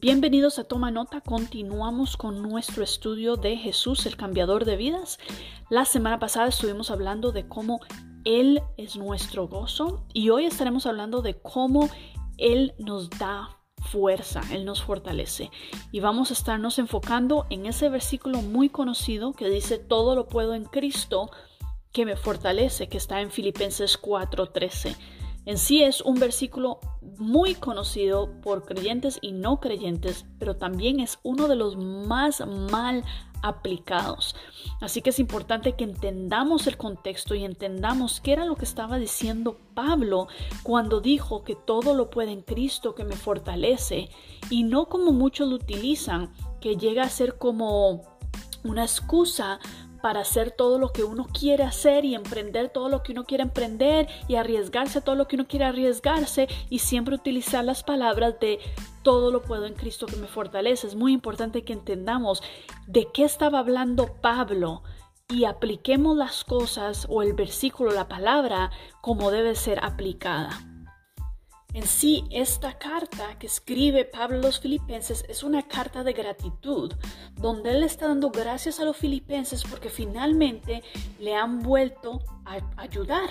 Bienvenidos a Toma Nota. Continuamos con nuestro estudio de Jesús, el cambiador de vidas. La semana pasada estuvimos hablando de cómo Él es nuestro gozo y hoy estaremos hablando de cómo Él nos da fuerza, Él nos fortalece. Y vamos a estarnos enfocando en ese versículo muy conocido que dice, todo lo puedo en Cristo que me fortalece, que está en Filipenses 4:13. En sí es un versículo muy conocido por creyentes y no creyentes, pero también es uno de los más mal aplicados. Así que es importante que entendamos el contexto y entendamos qué era lo que estaba diciendo Pablo cuando dijo que todo lo puede en Cristo que me fortalece y no como muchos lo utilizan, que llega a ser como una excusa para hacer todo lo que uno quiere hacer y emprender todo lo que uno quiere emprender y arriesgarse todo lo que uno quiere arriesgarse y siempre utilizar las palabras de todo lo puedo en Cristo que me fortalece. Es muy importante que entendamos de qué estaba hablando Pablo y apliquemos las cosas o el versículo, la palabra, como debe ser aplicada. En sí, esta carta que escribe Pablo a los filipenses es una carta de gratitud, donde él está dando gracias a los filipenses porque finalmente le han vuelto a ayudar.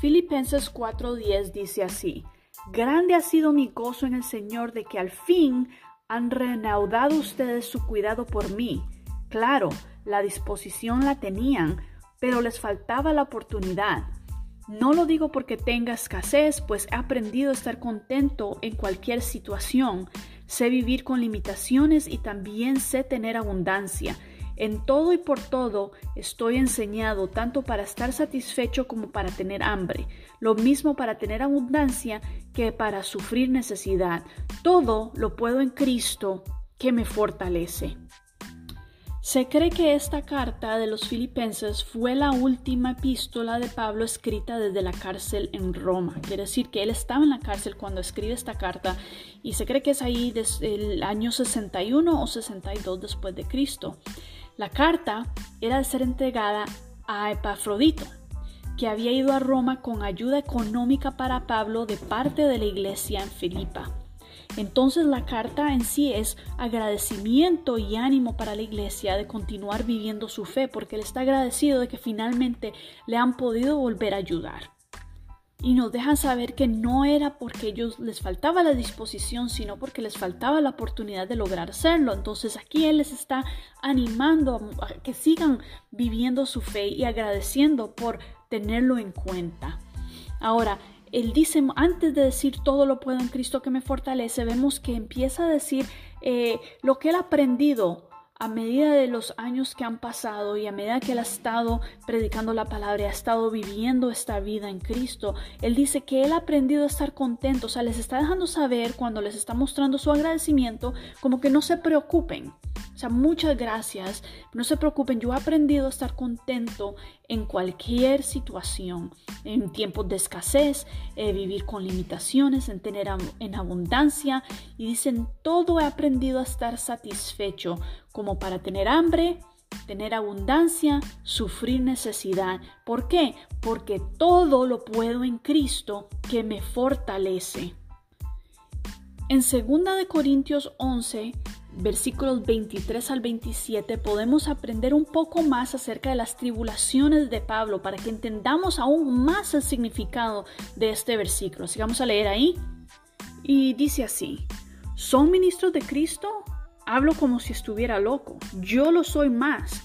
Filipenses 4:10 dice así, Grande ha sido mi gozo en el Señor de que al fin han reanudado ustedes su cuidado por mí. Claro, la disposición la tenían, pero les faltaba la oportunidad. No lo digo porque tenga escasez, pues he aprendido a estar contento en cualquier situación. Sé vivir con limitaciones y también sé tener abundancia. En todo y por todo estoy enseñado tanto para estar satisfecho como para tener hambre, lo mismo para tener abundancia que para sufrir necesidad. Todo lo puedo en Cristo que me fortalece. Se cree que esta carta de los filipenses fue la última epístola de Pablo escrita desde la cárcel en Roma. Quiere decir que él estaba en la cárcel cuando escribe esta carta y se cree que es ahí desde el año 61 o 62 después de Cristo. La carta era de ser entregada a Epafrodito, que había ido a Roma con ayuda económica para Pablo de parte de la iglesia en Filipa. Entonces la carta en sí es agradecimiento y ánimo para la iglesia de continuar viviendo su fe porque él está agradecido de que finalmente le han podido volver a ayudar. Y nos dejan saber que no era porque ellos les faltaba la disposición, sino porque les faltaba la oportunidad de lograr hacerlo. Entonces aquí Él les está animando a que sigan viviendo su fe y agradeciendo por tenerlo en cuenta. Ahora, él dice, antes de decir todo lo puedo en Cristo que me fortalece, vemos que empieza a decir eh, lo que él ha aprendido a medida de los años que han pasado y a medida que él ha estado predicando la palabra ha estado viviendo esta vida en Cristo, él dice que él ha aprendido a estar contento, o sea, les está dejando saber cuando les está mostrando su agradecimiento, como que no se preocupen. Muchas gracias, no se preocupen, yo he aprendido a estar contento en cualquier situación, en tiempos de escasez, eh, vivir con limitaciones, en tener en abundancia. Y dicen, todo he aprendido a estar satisfecho como para tener hambre, tener abundancia, sufrir necesidad. ¿Por qué? Porque todo lo puedo en Cristo que me fortalece. En 2 de Corintios 11, versículos 23 al 27 podemos aprender un poco más acerca de las tribulaciones de Pablo para que entendamos aún más el significado de este versículo. Sigamos a leer ahí. Y dice así, ¿son ministros de Cristo? Hablo como si estuviera loco. Yo lo soy más.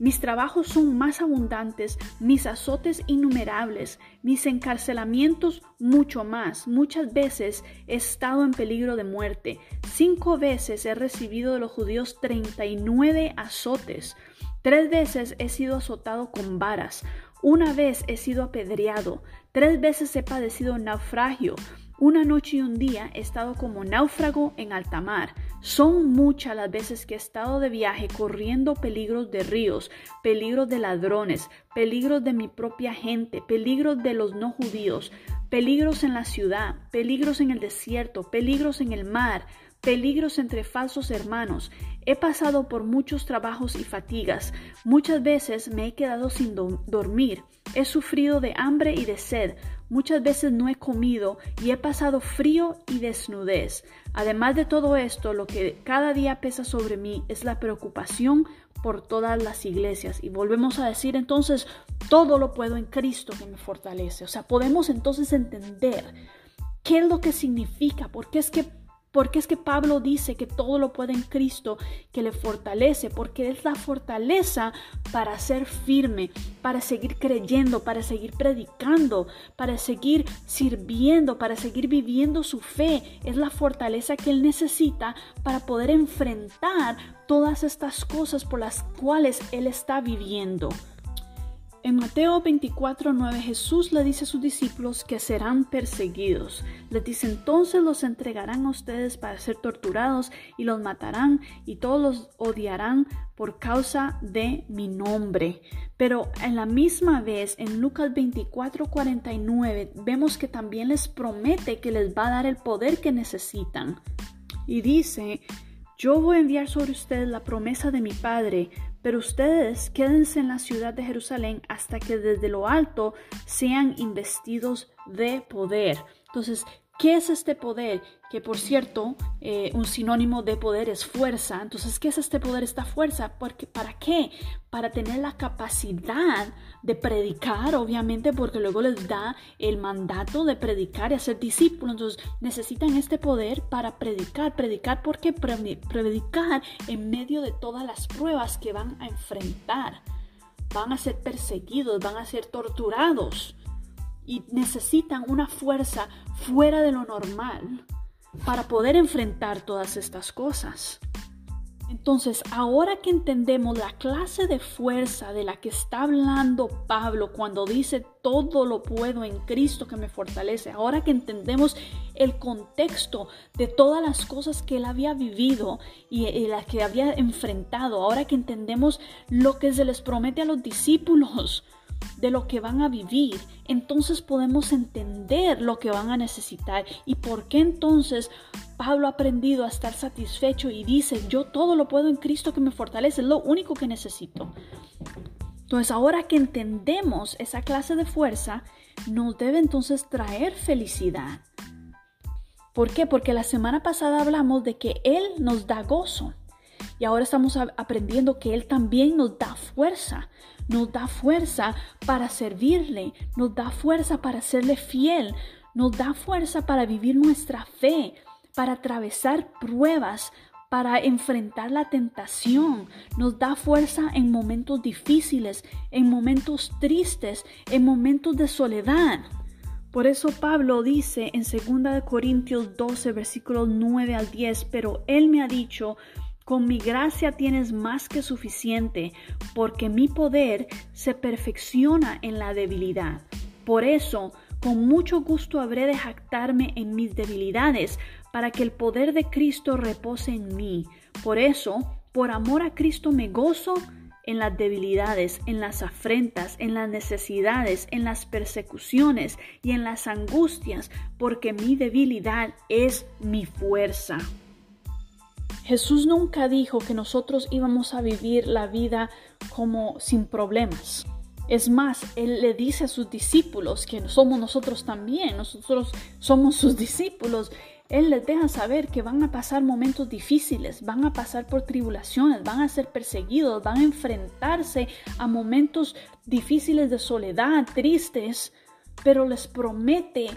Mis trabajos son más abundantes, mis azotes innumerables, mis encarcelamientos mucho más. Muchas veces he estado en peligro de muerte. Cinco veces he recibido de los judíos 39 azotes. Tres veces he sido azotado con varas. Una vez he sido apedreado. Tres veces he padecido naufragio. Una noche y un día he estado como náufrago en alta mar. Son muchas las veces que he estado de viaje corriendo peligros de ríos, peligros de ladrones, peligros de mi propia gente, peligros de los no judíos, peligros en la ciudad, peligros en el desierto, peligros en el mar, peligros entre falsos hermanos. He pasado por muchos trabajos y fatigas. Muchas veces me he quedado sin dormir. he sufrido de hambre y de sed, muchas veces no he comido y he pasado frío y desnudez. Además de todo esto, lo que cada día pesa sobre mí es la preocupación por todas las iglesias. Y volvemos a decir entonces, todo lo puedo en Cristo que me fortalece. O sea, podemos entonces entender qué es lo que significa, por qué es que porque es que Pablo dice que todo lo puede en Cristo que le fortalece, porque es la fortaleza para ser firme, para seguir creyendo, para seguir predicando, para seguir sirviendo, para seguir viviendo su fe. Es la fortaleza que él necesita para poder enfrentar todas estas cosas por las cuales él está viviendo. En Mateo 24, 9 Jesús le dice a sus discípulos que serán perseguidos. Les dice entonces los entregarán a ustedes para ser torturados y los matarán y todos los odiarán por causa de mi nombre. Pero en la misma vez, en Lucas 24, 49, vemos que también les promete que les va a dar el poder que necesitan. Y dice, yo voy a enviar sobre ustedes la promesa de mi Padre pero ustedes quédense en la ciudad de Jerusalén hasta que desde lo alto sean investidos de poder. Entonces, ¿qué es este poder? Que por cierto, eh, un sinónimo de poder es fuerza. Entonces, ¿qué es este poder, esta fuerza? Porque, ¿Para qué? Para tener la capacidad de predicar, obviamente, porque luego les da el mandato de predicar y hacer discípulos. Entonces necesitan este poder para predicar. Predicar porque predicar en medio de todas las pruebas que van a enfrentar. Van a ser perseguidos, van a ser torturados y necesitan una fuerza fuera de lo normal para poder enfrentar todas estas cosas. Entonces, ahora que entendemos la clase de fuerza de la que está hablando Pablo cuando dice todo lo puedo en Cristo que me fortalece, ahora que entendemos el contexto de todas las cosas que él había vivido y, las que había enfrentado, ahora que entendemos lo que se les promete a los discípulos, de lo que van a vivir, entonces podemos entender lo que van a necesitar y por qué entonces Pablo ha aprendido a estar satisfecho y dice, yo todo lo puedo en Cristo que me fortalece, es lo único que necesito. Entonces ahora que entendemos esa clase de fuerza, nos debe entonces traer felicidad. ¿Por qué? Porque la semana pasada hablamos de que Él nos da gozo y ahora estamos aprendiendo que Él también nos da fuerza, nos da fuerza para servirle, nos da fuerza para serle fiel, nos da fuerza para vivir nuestra fe, para atravesar pruebas, para enfrentar la tentación. Nos da fuerza en momentos difíciles, en momentos tristes, en momentos de soledad. Por eso Pablo dice en 2 Corintios 12, versículos 9 al 10, pero él me ha dicho, con mi gracia tienes más que suficiente, porque mi poder se perfecciona en la debilidad. Por eso, con mucho gusto habré de jactarme en mis debilidades, para que el poder de Cristo repose en mí. Por eso, por amor a Cristo me gozo en las debilidades, en las afrentas, en las necesidades, en las persecuciones y en las angustias, porque mi debilidad es mi fuerza. Jesús nunca dijo que nosotros íbamos a vivir la vida como sin problemas. Es más, Él le dice a sus discípulos que somos nosotros también, nosotros somos sus discípulos él les deja saber que van a pasar momentos difíciles, van a pasar por tribulaciones, van a ser perseguidos, van a enfrentarse a momentos difíciles de soledad, tristes, pero les promete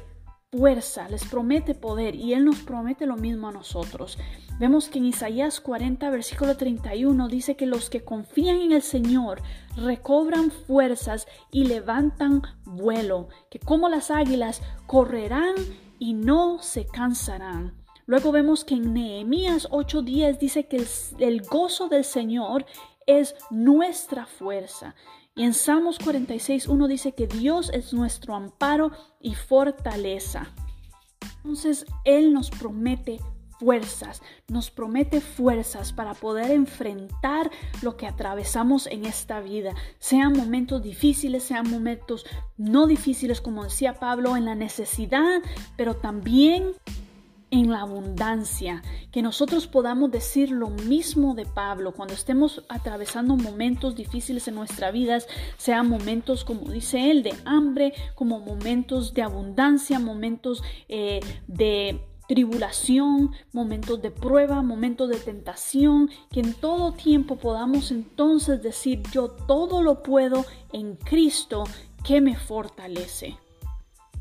fuerza, les promete poder y Él nos promete lo mismo a nosotros. Vemos que en Isaías 40, versículo 31 dice que los que confían en el Señor recobran fuerzas y levantan vuelo, que como las águilas correrán y no se cansarán. Luego vemos que en Nehemías 8:10 dice que el, gozo del Señor es nuestra fuerza. Y en Salmos 46:1 dice que Dios es nuestro amparo y fortaleza. Entonces Él nos promete fuerzas, nos promete fuerzas para poder enfrentar lo que atravesamos en esta vida, sean momentos difíciles, sean momentos no difíciles, como decía Pablo, en la necesidad, pero también en la abundancia, que nosotros podamos decir lo mismo de Pablo cuando estemos atravesando momentos difíciles en nuestras vidas, sean momentos, como dice él, de hambre, como momentos de abundancia, momentos eh, de tribulación, momentos de prueba, momentos de tentación, que en todo tiempo podamos entonces decir yo todo lo puedo en Cristo que me fortalece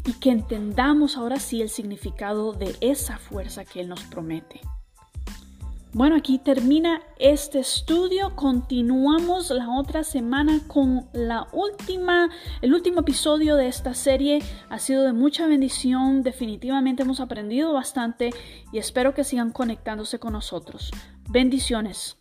y que entendamos ahora sí el significado de esa fuerza que Él nos promete. Bueno, aquí termina este estudio. Continuamos la otra semana con la última, el último episodio de esta serie. Ha sido de mucha bendición. Definitivamente hemos aprendido bastante y espero que sigan conectándose con nosotros. Bendiciones.